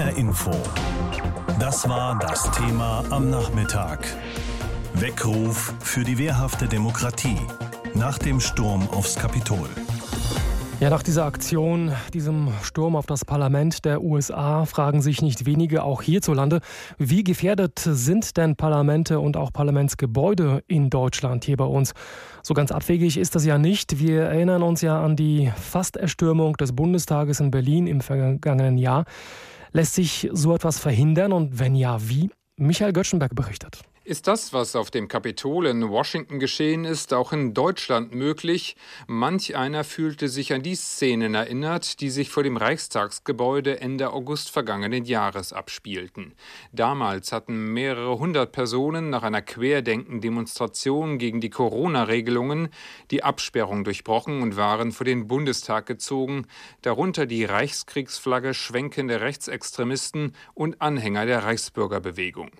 HR Info. Das war das Thema am Nachmittag. Weckruf für die wehrhafte Demokratie nach dem Sturm aufs Kapitol. Ja, nach dieser Aktion, diesem Sturm auf das Parlament der USA, fragen sich nicht wenige auch hierzulande, wie gefährdet sind denn Parlamente und auch Parlamentsgebäude in Deutschland hier bei uns? So ganz abwegig ist das ja nicht. Wir erinnern uns ja an die Fasterstürmung des Bundestages in Berlin im vergangenen Jahr. Lässt sich so etwas verhindern und wenn ja, wie? Michael Göttschenberg berichtet. Ist das, was auf dem Kapitol in Washington geschehen ist, auch in Deutschland möglich? Manch einer fühlte sich an die Szenen erinnert, die sich vor dem Reichstagsgebäude Ende August vergangenen Jahres abspielten. Damals hatten mehrere hundert Personen nach einer Querdenken-Demonstration gegen die Corona-Regelungen die Absperrung durchbrochen und waren vor den Bundestag gezogen, darunter die Reichskriegsflagge schwenkende Rechtsextremisten und Anhänger der Reichsbürgerbewegung.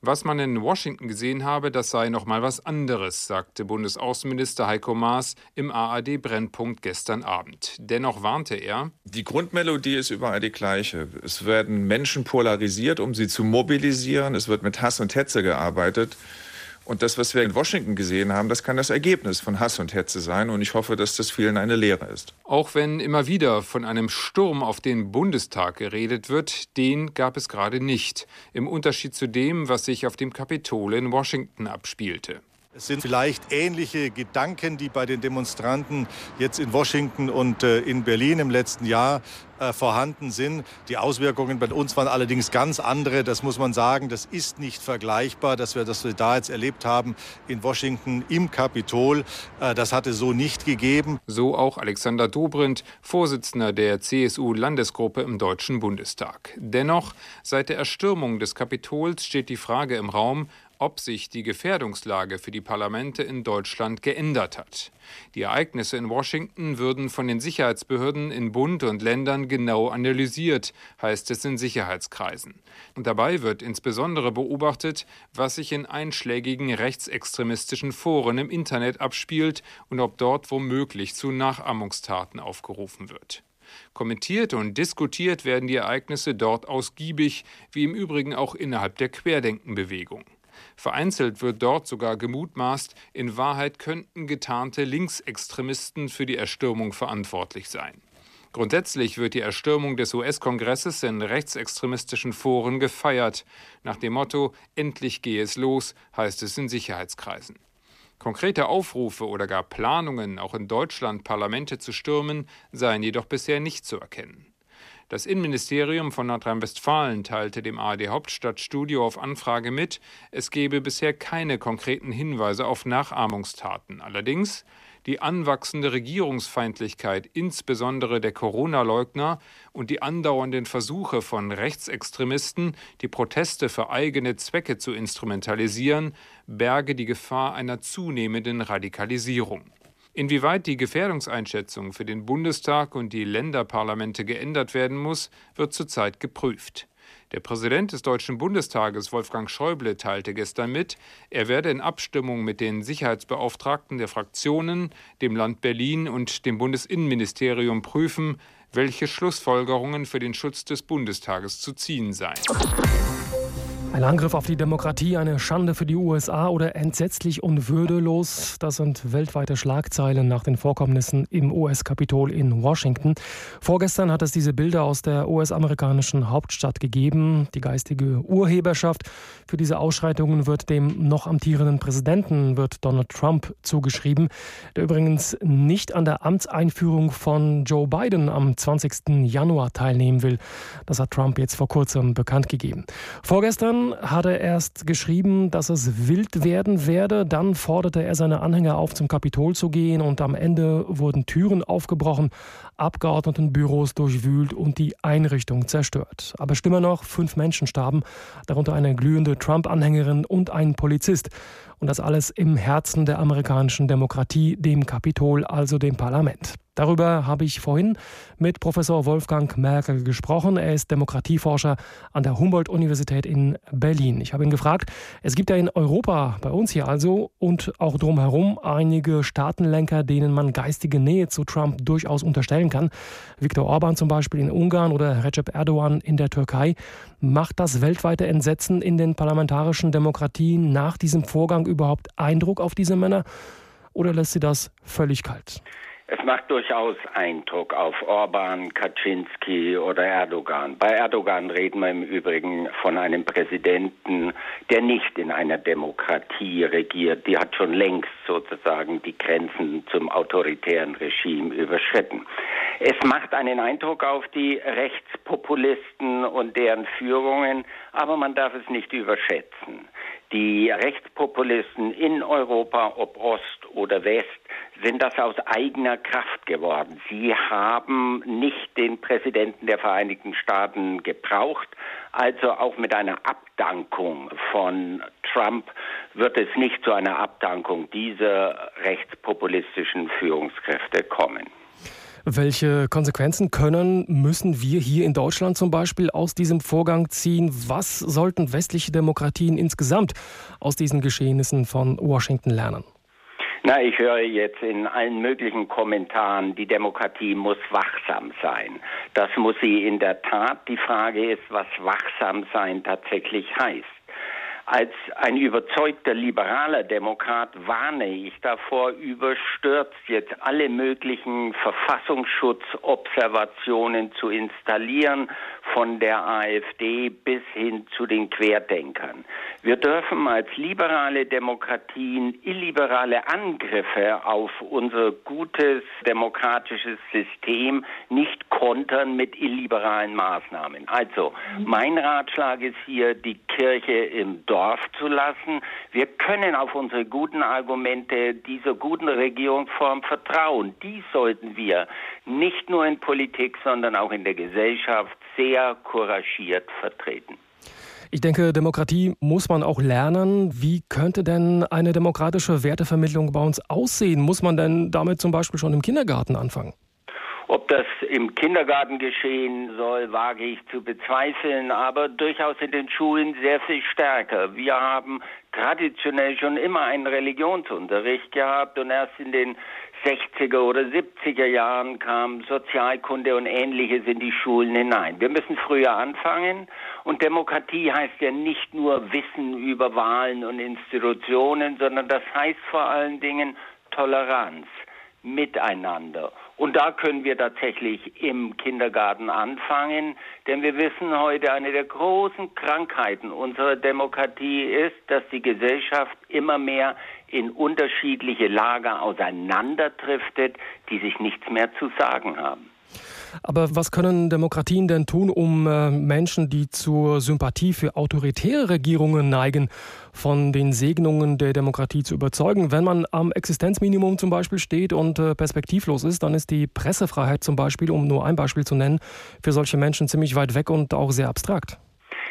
Was man in Washington gesehen habe, das sei noch mal was anderes, sagte Bundesaußenminister Heiko Maas im ARD Brennpunkt gestern Abend. Dennoch warnte er: Die Grundmelodie ist überall die gleiche. Es werden Menschen polarisiert, um sie zu mobilisieren. Es wird mit Hass und Hetze gearbeitet. Und das, was wir in Washington gesehen haben, das kann das Ergebnis von Hass und Hetze sein. Und ich hoffe, dass das vielen eine Lehre ist. Auch wenn immer wieder von einem Sturm auf den Bundestag geredet wird, den gab es gerade nicht. Im Unterschied zu dem, was sich auf dem Kapitol in Washington abspielte. Es sind vielleicht ähnliche Gedanken, die bei den Demonstranten jetzt in Washington und äh, in Berlin im letzten Jahr äh, vorhanden sind. Die Auswirkungen bei uns waren allerdings ganz andere. Das muss man sagen. Das ist nicht vergleichbar, dass wir das wir da jetzt erlebt haben in Washington im Kapitol. Äh, das hatte so nicht gegeben. So auch Alexander Dobrindt, Vorsitzender der CSU-Landesgruppe im Deutschen Bundestag. Dennoch, seit der Erstürmung des Kapitols steht die Frage im Raum, ob sich die Gefährdungslage für die Parlamente in Deutschland geändert hat. Die Ereignisse in Washington würden von den Sicherheitsbehörden in Bund und Ländern genau analysiert, heißt es in Sicherheitskreisen. Und dabei wird insbesondere beobachtet, was sich in einschlägigen rechtsextremistischen Foren im Internet abspielt und ob dort womöglich zu Nachahmungstaten aufgerufen wird. Kommentiert und diskutiert werden die Ereignisse dort ausgiebig, wie im Übrigen auch innerhalb der Querdenkenbewegung. Vereinzelt wird dort sogar gemutmaßt, in Wahrheit könnten getarnte Linksextremisten für die Erstürmung verantwortlich sein. Grundsätzlich wird die Erstürmung des US-Kongresses in rechtsextremistischen Foren gefeiert. Nach dem Motto Endlich gehe es los, heißt es in Sicherheitskreisen. Konkrete Aufrufe oder gar Planungen, auch in Deutschland Parlamente zu stürmen, seien jedoch bisher nicht zu erkennen. Das Innenministerium von Nordrhein-Westfalen teilte dem ARD Hauptstadtstudio auf Anfrage mit, es gebe bisher keine konkreten Hinweise auf Nachahmungstaten. Allerdings die anwachsende Regierungsfeindlichkeit, insbesondere der Corona-Leugner und die andauernden Versuche von Rechtsextremisten, die Proteste für eigene Zwecke zu instrumentalisieren, berge die Gefahr einer zunehmenden Radikalisierung. Inwieweit die Gefährdungseinschätzung für den Bundestag und die Länderparlamente geändert werden muss, wird zurzeit geprüft. Der Präsident des Deutschen Bundestages, Wolfgang Schäuble, teilte gestern mit, er werde in Abstimmung mit den Sicherheitsbeauftragten der Fraktionen, dem Land Berlin und dem Bundesinnenministerium prüfen, welche Schlussfolgerungen für den Schutz des Bundestages zu ziehen seien. Ein Angriff auf die Demokratie, eine Schande für die USA oder entsetzlich und würdelos, das sind weltweite Schlagzeilen nach den Vorkommnissen im US-Kapitol in Washington. Vorgestern hat es diese Bilder aus der US-amerikanischen Hauptstadt gegeben. Die geistige Urheberschaft für diese Ausschreitungen wird dem noch amtierenden Präsidenten, wird Donald Trump zugeschrieben, der übrigens nicht an der Amtseinführung von Joe Biden am 20. Januar teilnehmen will. Das hat Trump jetzt vor kurzem bekannt gegeben. Vorgestern hat er erst geschrieben, dass es wild werden werde. Dann forderte er seine Anhänger auf, zum Kapitol zu gehen. Und am Ende wurden Türen aufgebrochen, Abgeordnetenbüros durchwühlt und die Einrichtung zerstört. Aber schlimmer noch, fünf Menschen starben, darunter eine glühende Trump-Anhängerin und ein Polizist. Und das alles im Herzen der amerikanischen Demokratie, dem Kapitol, also dem Parlament. Darüber habe ich vorhin mit Professor Wolfgang Merkel gesprochen. Er ist Demokratieforscher an der Humboldt-Universität in Berlin. Ich habe ihn gefragt, es gibt ja in Europa, bei uns hier also, und auch drumherum einige Staatenlenker, denen man geistige Nähe zu Trump durchaus unterstellen kann. Viktor Orban zum Beispiel in Ungarn oder Recep Erdogan in der Türkei. Macht das weltweite Entsetzen in den parlamentarischen Demokratien nach diesem Vorgang überhaupt Eindruck auf diese Männer? Oder lässt sie das völlig kalt? Es macht durchaus Eindruck auf Orban, Kaczynski oder Erdogan. Bei Erdogan reden wir im Übrigen von einem Präsidenten, der nicht in einer Demokratie regiert. Die hat schon längst sozusagen die Grenzen zum autoritären Regime überschritten. Es macht einen Eindruck auf die Rechtspopulisten und deren Führungen, aber man darf es nicht überschätzen. Die Rechtspopulisten in Europa, ob Ost oder West, sind das aus eigener Kraft geworden. Sie haben nicht den Präsidenten der Vereinigten Staaten gebraucht, also auch mit einer Abdankung von Trump wird es nicht zu einer Abdankung dieser rechtspopulistischen Führungskräfte kommen. Welche Konsequenzen können, müssen wir hier in Deutschland zum Beispiel aus diesem Vorgang ziehen? Was sollten westliche Demokratien insgesamt aus diesen Geschehnissen von Washington lernen? Na, ich höre jetzt in allen möglichen Kommentaren, die Demokratie muss wachsam sein. Das muss sie in der Tat. Die Frage ist, was wachsam sein tatsächlich heißt. Als ein überzeugter liberaler Demokrat warne ich davor, überstürzt jetzt alle möglichen Verfassungsschutzobservationen zu installieren, von der AfD bis hin zu den Querdenkern. Wir dürfen als liberale Demokratien illiberale Angriffe auf unser gutes demokratisches System nicht kontern mit illiberalen Maßnahmen. Also, mein Ratschlag ist hier, die Kirche im Dorf zu lassen. Wir können auf unsere guten Argumente dieser guten Regierungsform vertrauen. Die sollten wir nicht nur in Politik, sondern auch in der Gesellschaft sehr couragiert vertreten. Ich denke, Demokratie muss man auch lernen. Wie könnte denn eine demokratische Wertevermittlung bei uns aussehen? Muss man denn damit zum Beispiel schon im Kindergarten anfangen? Ob das im Kindergarten geschehen soll, wage ich zu bezweifeln, aber durchaus in den Schulen sehr viel stärker. Wir haben traditionell schon immer einen Religionsunterricht gehabt und erst in den 60er oder 70er Jahren kam Sozialkunde und ähnliches in die Schulen hinein. Wir müssen früher anfangen und Demokratie heißt ja nicht nur Wissen über Wahlen und Institutionen, sondern das heißt vor allen Dingen Toleranz miteinander. Und da können wir tatsächlich im Kindergarten anfangen, denn wir wissen heute, eine der großen Krankheiten unserer Demokratie ist, dass die Gesellschaft immer mehr in unterschiedliche Lager auseinanderdriftet, die sich nichts mehr zu sagen haben. Aber was können Demokratien denn tun, um äh, Menschen, die zur Sympathie für autoritäre Regierungen neigen, von den Segnungen der Demokratie zu überzeugen? Wenn man am Existenzminimum zum Beispiel steht und äh, perspektivlos ist, dann ist die Pressefreiheit zum Beispiel, um nur ein Beispiel zu nennen, für solche Menschen ziemlich weit weg und auch sehr abstrakt.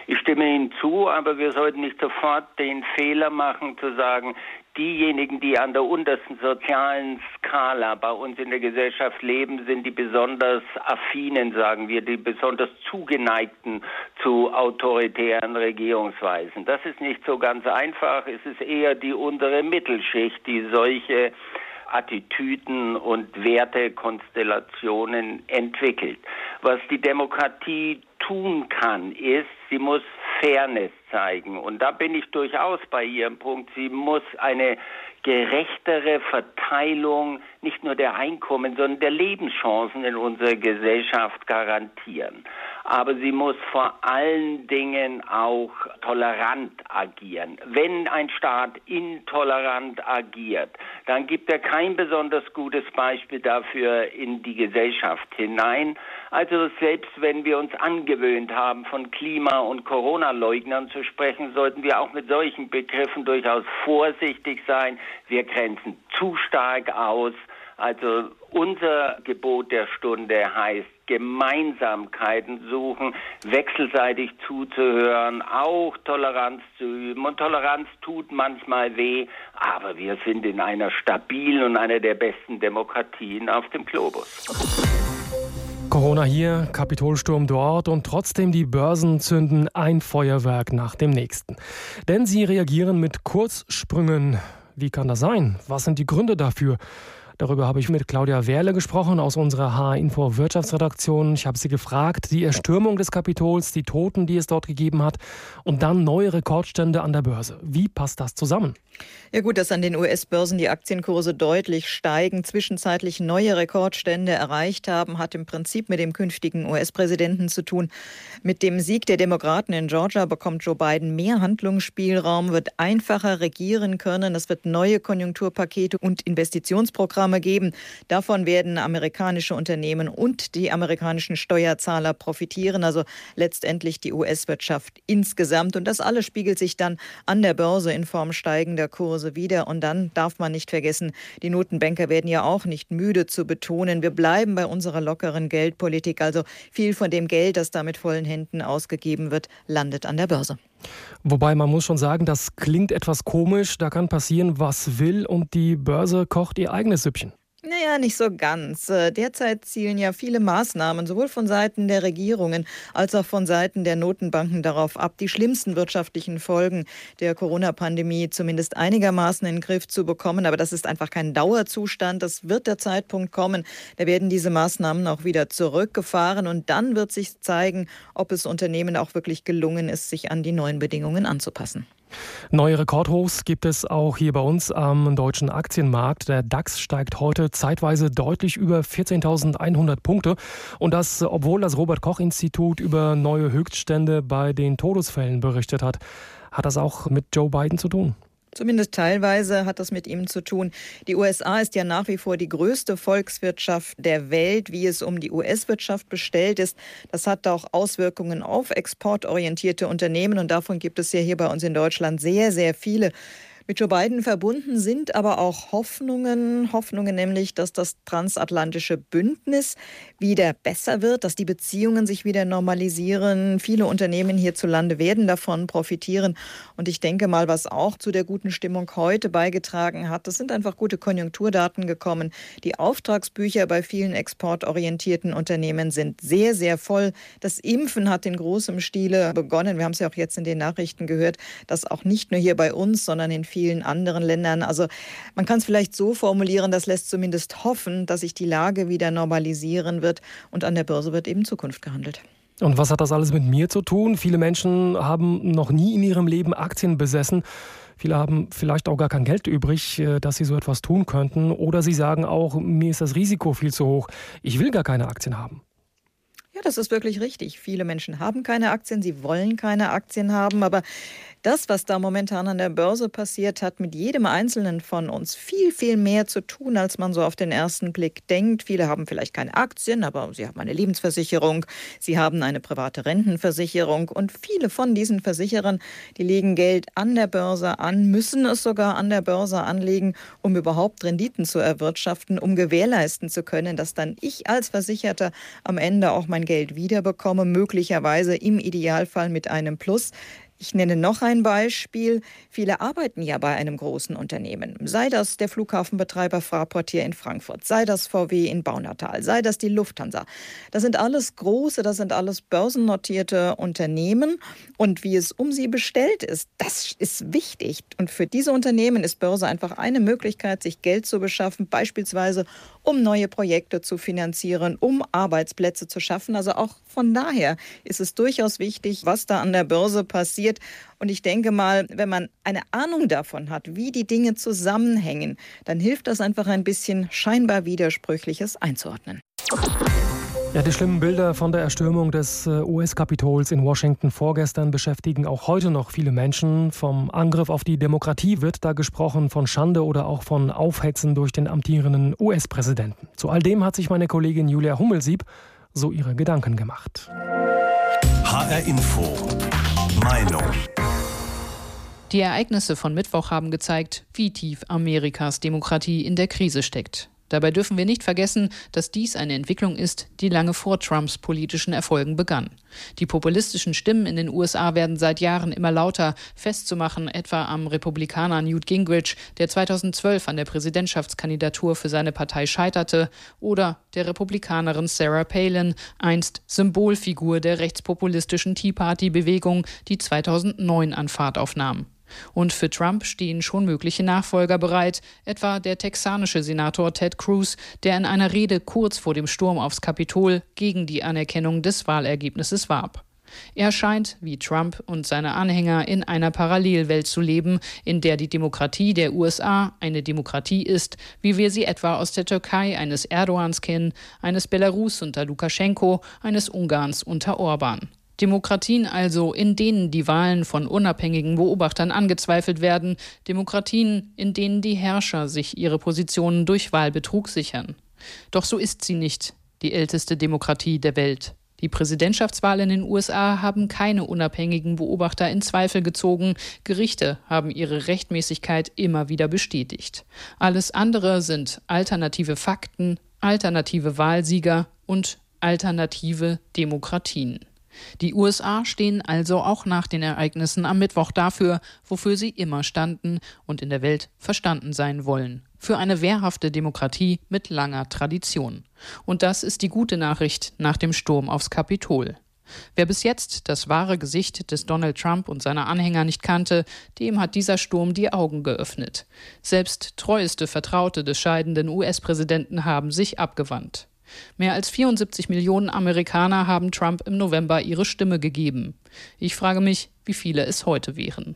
Ich stimme Ihnen zu, aber wir sollten nicht sofort den Fehler machen zu sagen, diejenigen, die an der untersten sozialen Skala bei uns in der Gesellschaft leben, sind die besonders affinen, sagen wir, die besonders zugeneigten zu autoritären Regierungsweisen. Das ist nicht so ganz einfach. Es ist eher die untere Mittelschicht, die solche Attitüden und Wertekonstellationen entwickelt. Was die Demokratie tun kann, ist, sie muss Fairness zeigen. Und da bin ich durchaus bei Ihrem Punkt. Sie muss eine gerechtere Verteilung nicht nur der Einkommen, sondern der Lebenschancen in unserer Gesellschaft garantieren. Aber sie muss vor allen Dingen auch tolerant agieren. Wenn ein Staat intolerant agiert, dann gibt er kein besonders gutes Beispiel dafür in die Gesellschaft hinein. Also selbst wenn wir uns angewöhnt haben, von Klima- und Corona-Leugnern zu sprechen, sollten wir auch mit solchen Begriffen durchaus vorsichtig sein. Wir grenzen zu stark aus. Also unser Gebot der Stunde heißt Gemeinsamkeiten suchen, wechselseitig zuzuhören, auch Toleranz zu üben. Und Toleranz tut manchmal weh, aber wir sind in einer stabilen und einer der besten Demokratien auf dem Globus. Corona hier, Kapitolsturm dort und trotzdem die Börsen zünden ein Feuerwerk nach dem nächsten. Denn sie reagieren mit Kurzsprüngen. Wie kann das sein? Was sind die Gründe dafür? Darüber habe ich mit Claudia Werle gesprochen aus unserer H-Info Wirtschaftsredaktion. Ich habe sie gefragt, die Erstürmung des Kapitols, die Toten, die es dort gegeben hat und dann neue Rekordstände an der Börse. Wie passt das zusammen? Ja gut, dass an den US-Börsen die Aktienkurse deutlich steigen, zwischenzeitlich neue Rekordstände erreicht haben, hat im Prinzip mit dem künftigen US-Präsidenten zu tun. Mit dem Sieg der Demokraten in Georgia bekommt Joe Biden mehr Handlungsspielraum, wird einfacher regieren können. Es wird neue Konjunkturpakete und Investitionsprogramme geben. Davon werden amerikanische Unternehmen und die amerikanischen Steuerzahler profitieren, also letztendlich die US-Wirtschaft insgesamt. Und das alles spiegelt sich dann an der Börse in Form steigender Kurse wieder. Und dann darf man nicht vergessen, die Notenbanker werden ja auch nicht müde zu betonen, wir bleiben bei unserer lockeren Geldpolitik. Also viel von dem Geld, das da mit vollen Händen ausgegeben wird, landet an der Börse. Wobei man muss schon sagen, das klingt etwas komisch. Da kann passieren, was will und die Börse kocht ihr eigenes Süppchen. Naja, nicht so ganz. Äh, derzeit zielen ja viele Maßnahmen, sowohl von Seiten der Regierungen als auch von Seiten der Notenbanken darauf ab, die schlimmsten wirtschaftlichen Folgen der Corona-Pandemie zumindest einigermaßen in den Griff zu bekommen. Aber das ist einfach kein Dauerzustand. Das wird der Zeitpunkt kommen. Da werden diese Maßnahmen auch wieder zurückgefahren und dann wird sich zeigen, ob es Unternehmen auch wirklich gelungen ist, sich an die neuen Bedingungen anzupassen. Neue Rekordhochs gibt es auch hier bei uns am deutschen Aktienmarkt. Der DAX steigt heute zeitweise deutlich über 14.100 Punkte. Und das, obwohl das Robert Koch Institut über neue Höchststände bei den Todesfällen berichtet hat. Hat das auch mit Joe Biden zu tun? Zumindest teilweise hat das mit ihm zu tun. Die USA ist ja nach wie vor die größte Volkswirtschaft der Welt, wie es um die US-Wirtschaft bestellt ist. Das hat auch Auswirkungen auf exportorientierte Unternehmen und davon gibt es ja hier bei uns in Deutschland sehr, sehr viele. Mit Joe Biden verbunden sind aber auch Hoffnungen, Hoffnungen nämlich, dass das transatlantische Bündnis wieder besser wird, dass die Beziehungen sich wieder normalisieren. Viele Unternehmen hierzulande werden davon profitieren. Und ich denke mal, was auch zu der guten Stimmung heute beigetragen hat, das sind einfach gute Konjunkturdaten gekommen. Die Auftragsbücher bei vielen exportorientierten Unternehmen sind sehr, sehr voll. Das Impfen hat in großem Stile begonnen. Wir haben es ja auch jetzt in den Nachrichten gehört, dass auch nicht nur hier bei uns, sondern in vielen vielen anderen Ländern. Also man kann es vielleicht so formulieren, das lässt zumindest hoffen, dass sich die Lage wieder normalisieren wird und an der Börse wird eben Zukunft gehandelt. Und was hat das alles mit mir zu tun? Viele Menschen haben noch nie in ihrem Leben Aktien besessen. Viele haben vielleicht auch gar kein Geld übrig, äh, dass sie so etwas tun könnten. Oder sie sagen auch, mir ist das Risiko viel zu hoch. Ich will gar keine Aktien haben. Ja, das ist wirklich richtig. Viele Menschen haben keine Aktien, sie wollen keine Aktien haben, aber das, was da momentan an der Börse passiert, hat mit jedem Einzelnen von uns viel, viel mehr zu tun, als man so auf den ersten Blick denkt. Viele haben vielleicht keine Aktien, aber sie haben eine Lebensversicherung, sie haben eine private Rentenversicherung und viele von diesen Versicherern, die legen Geld an der Börse an, müssen es sogar an der Börse anlegen, um überhaupt Renditen zu erwirtschaften, um gewährleisten zu können, dass dann ich als Versicherter am Ende auch mein Geld wiederbekomme, möglicherweise im Idealfall mit einem Plus. Ich nenne noch ein Beispiel. Viele arbeiten ja bei einem großen Unternehmen. Sei das der Flughafenbetreiber Fraport hier in Frankfurt, sei das VW in Baunatal, sei das die Lufthansa. Das sind alles große, das sind alles börsennotierte Unternehmen. Und wie es um sie bestellt ist, das ist wichtig. Und für diese Unternehmen ist Börse einfach eine Möglichkeit, sich Geld zu beschaffen, beispielsweise um neue Projekte zu finanzieren, um Arbeitsplätze zu schaffen. Also auch von daher ist es durchaus wichtig, was da an der Börse passiert. Und ich denke mal, wenn man eine Ahnung davon hat, wie die Dinge zusammenhängen, dann hilft das einfach ein bisschen scheinbar Widersprüchliches einzuordnen. Ja, die schlimmen Bilder von der Erstürmung des äh, US-Kapitols in Washington vorgestern beschäftigen auch heute noch viele Menschen. Vom Angriff auf die Demokratie wird da gesprochen, von Schande oder auch von Aufhetzen durch den amtierenden US-Präsidenten. Zu all dem hat sich meine Kollegin Julia Hummelsieb so ihre Gedanken gemacht. HR Info. Meinung. Die Ereignisse von Mittwoch haben gezeigt, wie tief Amerikas Demokratie in der Krise steckt. Dabei dürfen wir nicht vergessen, dass dies eine Entwicklung ist, die lange vor Trumps politischen Erfolgen begann. Die populistischen Stimmen in den USA werden seit Jahren immer lauter, festzumachen etwa am Republikaner Newt Gingrich, der 2012 an der Präsidentschaftskandidatur für seine Partei scheiterte, oder der Republikanerin Sarah Palin, einst Symbolfigur der rechtspopulistischen Tea Party-Bewegung, die 2009 an Fahrt aufnahm. Und für Trump stehen schon mögliche Nachfolger bereit, etwa der texanische Senator Ted Cruz, der in einer Rede kurz vor dem Sturm aufs Kapitol gegen die Anerkennung des Wahlergebnisses warb. Er scheint, wie Trump und seine Anhänger, in einer Parallelwelt zu leben, in der die Demokratie der USA eine Demokratie ist, wie wir sie etwa aus der Türkei eines Erdogans kennen, eines Belarus unter Lukaschenko, eines Ungarns unter Orban. Demokratien also, in denen die Wahlen von unabhängigen Beobachtern angezweifelt werden, Demokratien, in denen die Herrscher sich ihre Positionen durch Wahlbetrug sichern. Doch so ist sie nicht, die älteste Demokratie der Welt. Die Präsidentschaftswahlen in den USA haben keine unabhängigen Beobachter in Zweifel gezogen, Gerichte haben ihre Rechtmäßigkeit immer wieder bestätigt. Alles andere sind alternative Fakten, alternative Wahlsieger und alternative Demokratien. Die USA stehen also auch nach den Ereignissen am Mittwoch dafür, wofür sie immer standen und in der Welt verstanden sein wollen. Für eine wehrhafte Demokratie mit langer Tradition. Und das ist die gute Nachricht nach dem Sturm aufs Kapitol. Wer bis jetzt das wahre Gesicht des Donald Trump und seiner Anhänger nicht kannte, dem hat dieser Sturm die Augen geöffnet. Selbst treueste Vertraute des scheidenden US-Präsidenten haben sich abgewandt. Mehr als 74 Millionen Amerikaner haben Trump im November ihre Stimme gegeben. Ich frage mich, wie viele es heute wären.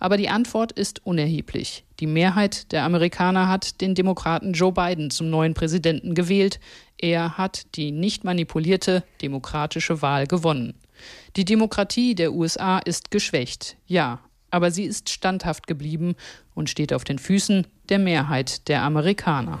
Aber die Antwort ist unerheblich. Die Mehrheit der Amerikaner hat den Demokraten Joe Biden zum neuen Präsidenten gewählt. Er hat die nicht manipulierte demokratische Wahl gewonnen. Die Demokratie der USA ist geschwächt, ja, aber sie ist standhaft geblieben und steht auf den Füßen der Mehrheit der Amerikaner.